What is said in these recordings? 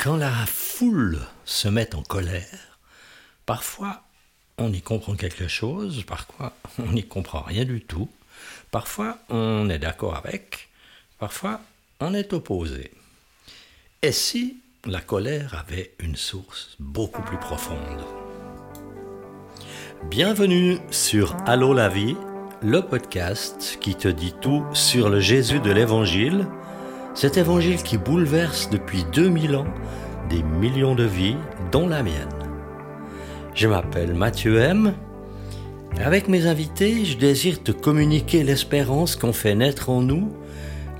Quand la foule se met en colère, parfois on y comprend quelque chose, parfois on n'y comprend rien du tout, parfois on est d'accord avec, parfois on est opposé. Et si la colère avait une source beaucoup plus profonde? Bienvenue sur Allô la vie, le podcast qui te dit tout sur le Jésus de l'Évangile, cet Évangile qui bouleverse depuis 2000 ans des millions de vies, dont la mienne. Je m'appelle Mathieu M. Avec mes invités, je désire te communiquer l'espérance qu'ont fait naître en nous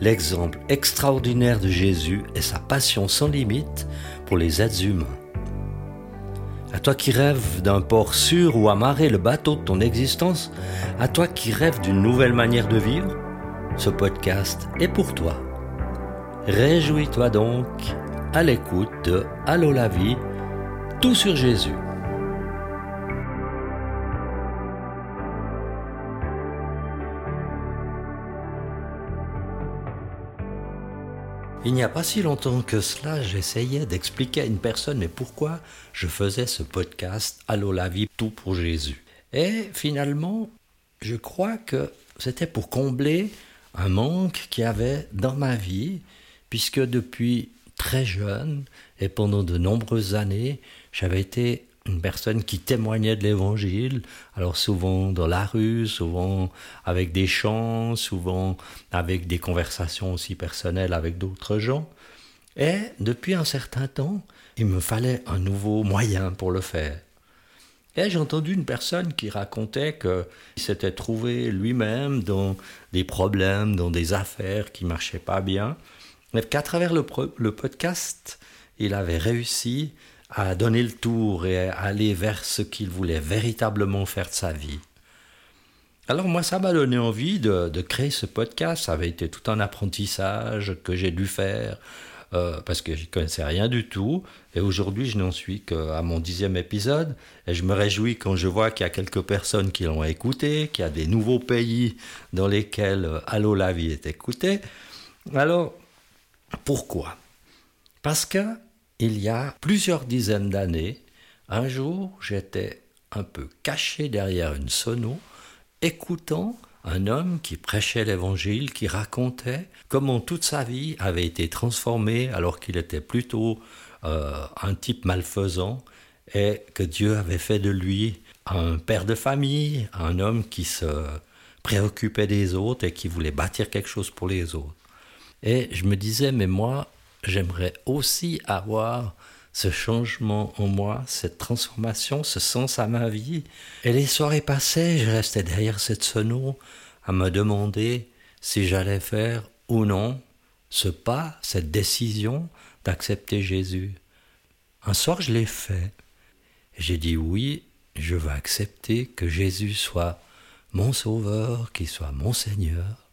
l'exemple extraordinaire de Jésus et sa passion sans limite pour les êtres humains. À toi qui rêves d'un port sûr où amarrer le bateau de ton existence, à toi qui rêves d'une nouvelle manière de vivre, ce podcast est pour toi. Réjouis-toi donc à l'écoute de Allô la vie, tout sur Jésus. Il n'y a pas si longtemps que cela, j'essayais d'expliquer à une personne mais pourquoi je faisais ce podcast Allô la vie, tout pour Jésus. Et finalement, je crois que c'était pour combler un manque qu'il y avait dans ma vie, puisque depuis très jeune et pendant de nombreuses années, j'avais été une personne qui témoignait de l'évangile, alors souvent dans la rue, souvent avec des chants, souvent avec des conversations aussi personnelles avec d'autres gens. Et depuis un certain temps, il me fallait un nouveau moyen pour le faire. Et j'ai entendu une personne qui racontait qu'il s'était trouvé lui-même dans des problèmes, dans des affaires qui marchaient pas bien, mais qu'à travers le, podcast, il avait réussi à donner le tour et à aller vers ce qu'il voulait véritablement faire de sa vie. Alors moi, ça m'a donné envie de, créer ce podcast. Ça avait été tout un apprentissage que j'ai dû faire euh, parce que je connaissais rien du tout. Et aujourd'hui, je n'en suis qu'à mon dixième épisode. Et je me réjouis quand je vois qu'il y a quelques personnes qui l'ont écouté, qu'il y a des nouveaux pays dans lesquels euh, Allô la vie est écouté. Alors, pourquoi? Parce que il y a plusieurs dizaines d'années, un jour, j'étais un peu caché derrière une sono, écoutant un homme qui prêchait l'évangile, qui racontait comment toute sa vie avait été transformée alors qu'il était plutôt euh, un type malfaisant et que Dieu avait fait de lui un père de famille, un homme qui se préoccupait des autres et qui voulait bâtir quelque chose pour les autres. Et je me disais, mais moi, j'aimerais aussi avoir ce changement en moi, cette transformation, ce sens à ma vie. Et les soirées passaient, je restais derrière cette sono à me demander si j'allais faire ou non ce pas, cette décision d'accepter Jésus. Un soir, je l'ai fait. J'ai dit oui, je veux accepter que Jésus soit mon Sauveur, qu'il soit mon Seigneur.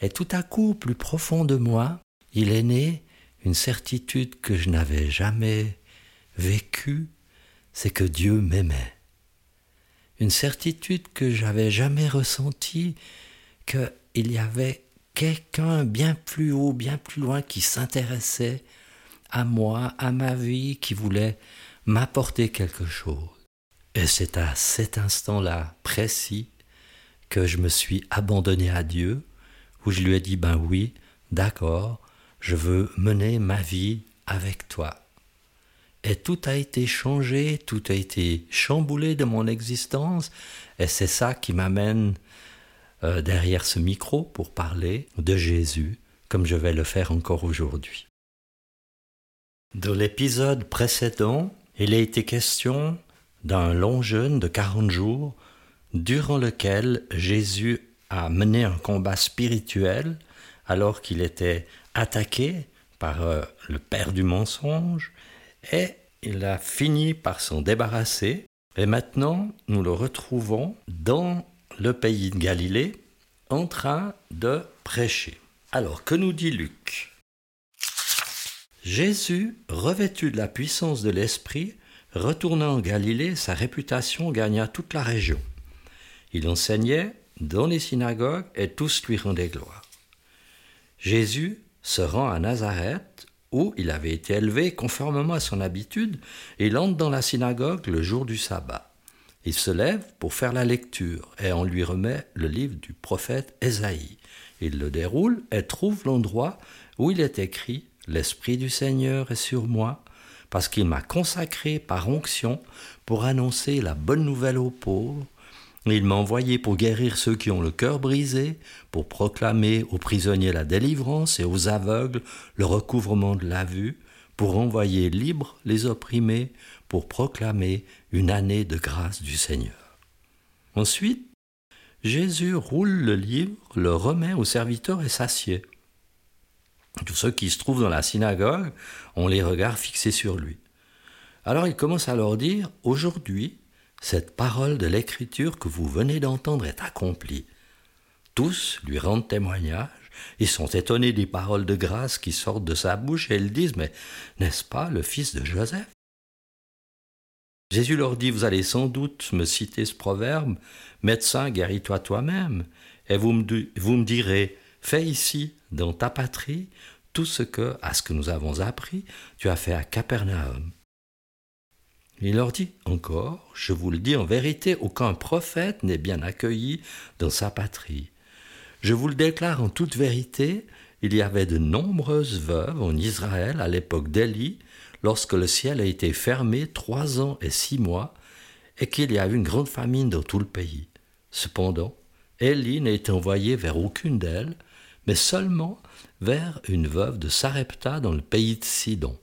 Et tout à coup, plus profond de moi, il est né une certitude que je n'avais jamais vécue, c'est que Dieu m'aimait. Une certitude que j'avais jamais ressentie, qu'il y avait quelqu'un bien plus haut, bien plus loin qui s'intéressait à moi, à ma vie, qui voulait m'apporter quelque chose. Et c'est à cet instant-là précis que je me suis abandonné à Dieu, où je lui ai dit, ben oui, d'accord, je veux mener ma vie avec toi. Et tout a été changé, tout a été chamboulé de mon existence, et c'est ça qui m'amène euh, derrière ce micro pour parler de Jésus, comme je vais le faire encore aujourd'hui. Dans l'épisode précédent, il a été question d'un long jeûne de 40 jours, durant lequel Jésus a mené un combat spirituel alors qu'il était attaqué par euh, le père du mensonge et il a fini par s'en débarrasser. Et maintenant, nous le retrouvons dans le pays de Galilée en train de prêcher. Alors, que nous dit Luc? Jésus, revêtu de la puissance de l'Esprit, retourna en Galilée, sa réputation gagna toute la région. Il enseignait dans les synagogues et tous lui rendaient gloire. Jésus se rend à Nazareth, où il avait été élevé conformément à son habitude, et il entre dans la synagogue le jour du sabbat. Il se lève pour faire la lecture, et on lui remet le livre du prophète Ésaïe. Il le déroule et trouve l'endroit où il est écrit L'Esprit du Seigneur est sur moi, parce qu'il m'a consacré par onction pour annoncer la bonne nouvelle aux pauvres. Il m'a envoyé pour guérir ceux qui ont le cœur brisé, pour proclamer aux prisonniers la délivrance et aux aveugles le recouvrement de la vue, pour envoyer libres les opprimés, pour proclamer une année de grâce du Seigneur. Ensuite, Jésus roule le livre, le remet au serviteur et s'assied. Tous ceux qui se trouvent dans la synagogue ont les regards fixés sur lui. Alors il commence à leur dire, Aujourd'hui, cette parole de l'Écriture que vous venez d'entendre est accomplie. Tous lui rendent témoignage, ils sont étonnés des paroles de grâce qui sortent de sa bouche et ils disent, Mais n'est-ce pas le fils de Joseph? Jésus leur dit, vous allez sans doute me citer ce proverbe, Médecin, guéris-toi toi-même, et vous me, direz, fais ici, dans ta patrie, tout ce que, à ce que nous avons appris, tu as fait à Capernaum. Il leur dit encore, je vous le dis en vérité, aucun prophète n'est bien accueilli dans sa patrie. Je vous le déclare en toute vérité, il y avait de nombreuses veuves en Israël à l'époque d'Élie, lorsque le ciel a été fermé trois ans et six mois, et qu'il y a eu une grande famine dans tout le pays. Cependant, Élie n'a été envoyé vers aucune d'elles, mais seulement vers une veuve de Sarepta dans le pays de Sidon.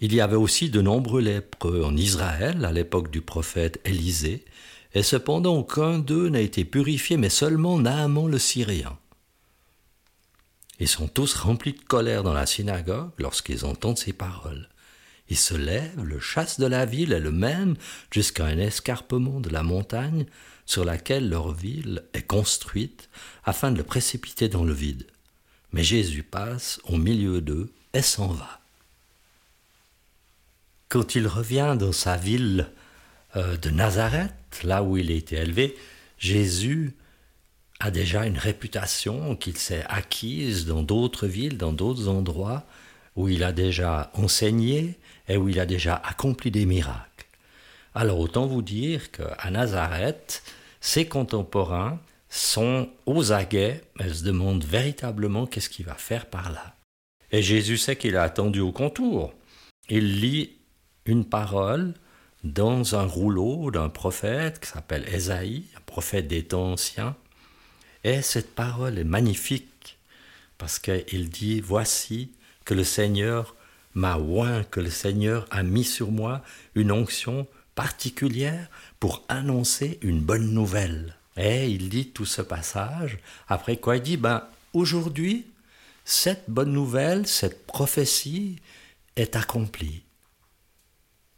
Il y avait aussi de nombreux lépreux en Israël à l'époque du prophète Élisée, et cependant aucun d'eux n'a été purifié, mais seulement Naaman le Syrien. Ils sont tous remplis de colère dans la synagogue lorsqu'ils entendent ces paroles. Ils se lèvent, le chassent de la ville et le mènent jusqu'à un escarpement de la montagne sur laquelle leur ville est construite afin de le précipiter dans le vide. Mais Jésus passe au milieu d'eux et s'en va. Quand il revient dans sa ville euh, de Nazareth, là où il a été élevé, Jésus a déjà une réputation qu'il s'est acquise dans d'autres villes, dans d'autres endroits, où il a déjà enseigné et où il a déjà accompli des miracles. Alors autant vous dire qu'à Nazareth, ses contemporains sont aux aguets, elles se demandent véritablement qu'est-ce qu'il va faire par là. Et Jésus sait qu'il a attendu au contour. Il lit une parole dans un rouleau d'un prophète qui s'appelle Ésaïe, un prophète des temps anciens. Et cette parole est magnifique parce qu'il dit, voici que le Seigneur m'a oint, que le Seigneur a mis sur moi une onction particulière pour annoncer une bonne nouvelle. Et il dit tout ce passage, après quoi il dit, ben, aujourd'hui, cette bonne nouvelle, cette prophétie est accomplie.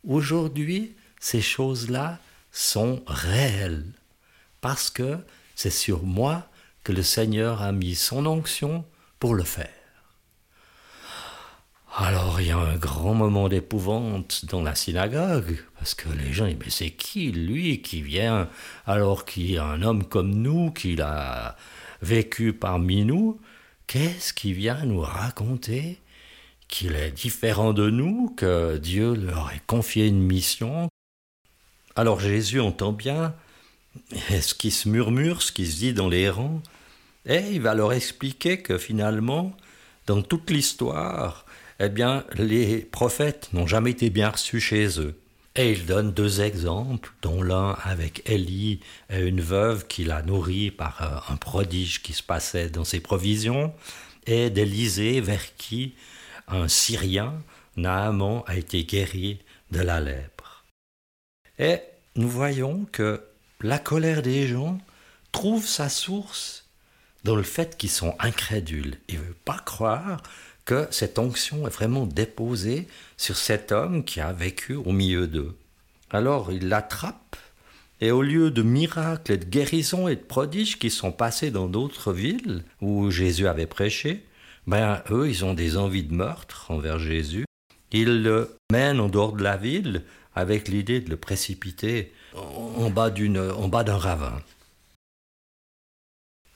Aujourd'hui, ces choses-là sont réelles, parce que c'est sur moi que le Seigneur a mis son onction pour le faire. Alors il y a un grand moment d'épouvante dans la synagogue, parce que les gens disent, mais c'est qui lui qui vient alors qu'il y a un homme comme nous, qu'il a vécu parmi nous, qu'est-ce qui vient nous raconter? Qu'il est différent de nous, que Dieu leur ait confié une mission Alors Jésus entend bien ce qui se murmure, ce qui se dit dans les rangs, et il va leur expliquer que finalement, dans toute l'histoire, eh bien, les prophètes n'ont jamais été bien reçus chez eux. Et il donne deux exemples, dont l'un avec Élie et une veuve qui l'a nourri par euh, un prodige qui se passait dans ses provisions, et d'Élysée vers qui un Syrien, Naaman, a été guéri de la lèpre. Et nous voyons que la colère des gens trouve sa source dans le fait qu'ils sont incrédules. Ils ne veulent pas croire que cette onction est vraiment déposée sur cet homme qui a vécu au milieu d'eux. Alors il l'attrape, et au lieu de miracles et de guérisons et de prodiges qui sont passés dans d'autres villes où Jésus avait prêché, ben eux, ils ont des envies de meurtre envers Jésus. Ils le mènent en dehors de la ville avec l'idée de le précipiter en bas d'un ravin.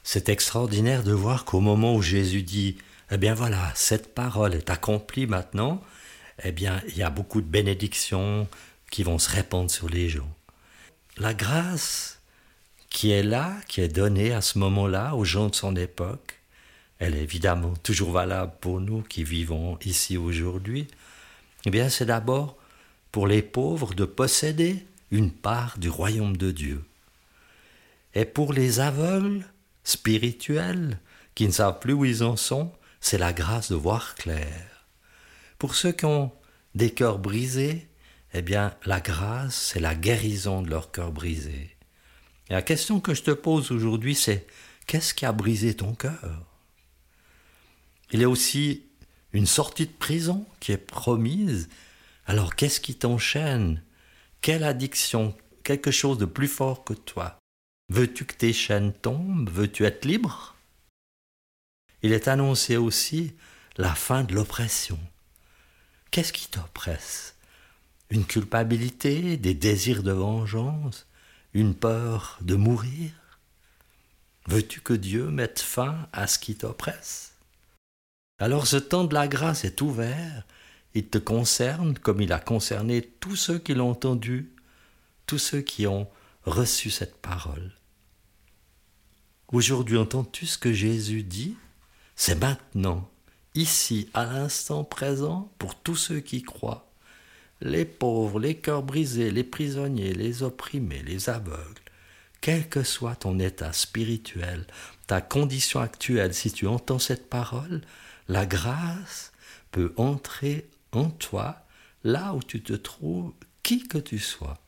C'est extraordinaire de voir qu'au moment où Jésus dit Eh bien voilà, cette parole est accomplie maintenant. Eh bien, il y a beaucoup de bénédictions qui vont se répandre sur les gens. La grâce qui est là, qui est donnée à ce moment-là aux gens de son époque, elle est évidemment toujours valable pour nous qui vivons ici aujourd'hui. Eh bien, c'est d'abord pour les pauvres de posséder une part du royaume de Dieu. Et pour les aveugles spirituels qui ne savent plus où ils en sont, c'est la grâce de voir clair. Pour ceux qui ont des cœurs brisés, eh bien, la grâce, c'est la guérison de leur cœur brisé. Et la question que je te pose aujourd'hui, c'est qu'est-ce qui a brisé ton cœur? Il y a aussi une sortie de prison qui est promise. Alors, qu'est-ce qui t'enchaîne? Quelle addiction Quelque chose de plus fort que toi? Veux-tu que tes chaînes tombent? Veux-tu être libre? Il est annoncé aussi la fin de l'oppression. Qu'est-ce qui t'oppresse? Une culpabilité, des désirs de vengeance, une peur de mourir? Veux-tu que Dieu mette fin à ce qui t'oppresse? Alors ce temps de la grâce est ouvert, il te concerne comme il a concerné tous ceux qui l'ont entendu, tous ceux qui ont reçu cette parole. Aujourd'hui, entends-tu ce que Jésus dit? C'est maintenant, ici, à l'instant présent, pour tous ceux qui croient. Les pauvres, les cœurs brisés, les prisonniers, les opprimés, les aveugles. Quel que soit ton état spirituel, ta condition actuelle, si tu entends cette parole, la grâce peut entrer en toi là où tu te trouves, qui que tu sois.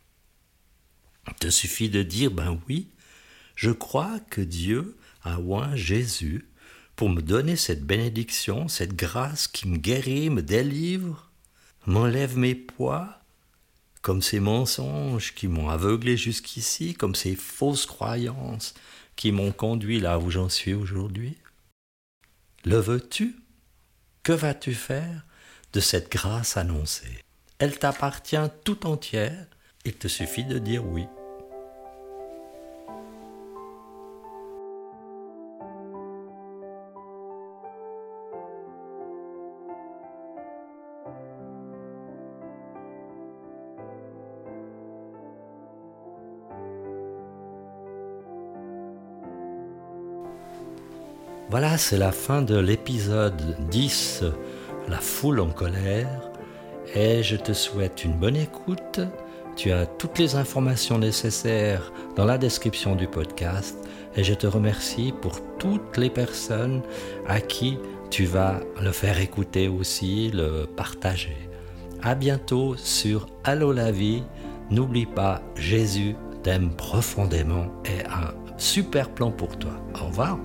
Il te suffit de dire, ben oui, je crois que Dieu a oint Jésus pour me donner cette bénédiction, cette grâce qui me guérit, me délivre, m'enlève mes poids, comme ces mensonges qui m'ont aveuglé jusqu'ici, comme ces fausses croyances qui m'ont conduit là où j'en suis aujourd'hui. Le veux-tu? Que vas-tu faire de cette grâce annoncée? Elle t'appartient tout entière, il te suffit de dire oui. C'est la fin de l'épisode 10, La foule en colère. Et je te souhaite une bonne écoute. Tu as toutes les informations nécessaires dans la description du podcast. Et je te remercie pour toutes les personnes à qui tu vas le faire écouter aussi, le partager. À bientôt sur Allo la vie. N'oublie pas, Jésus t'aime profondément et a un super plan pour toi. Au revoir.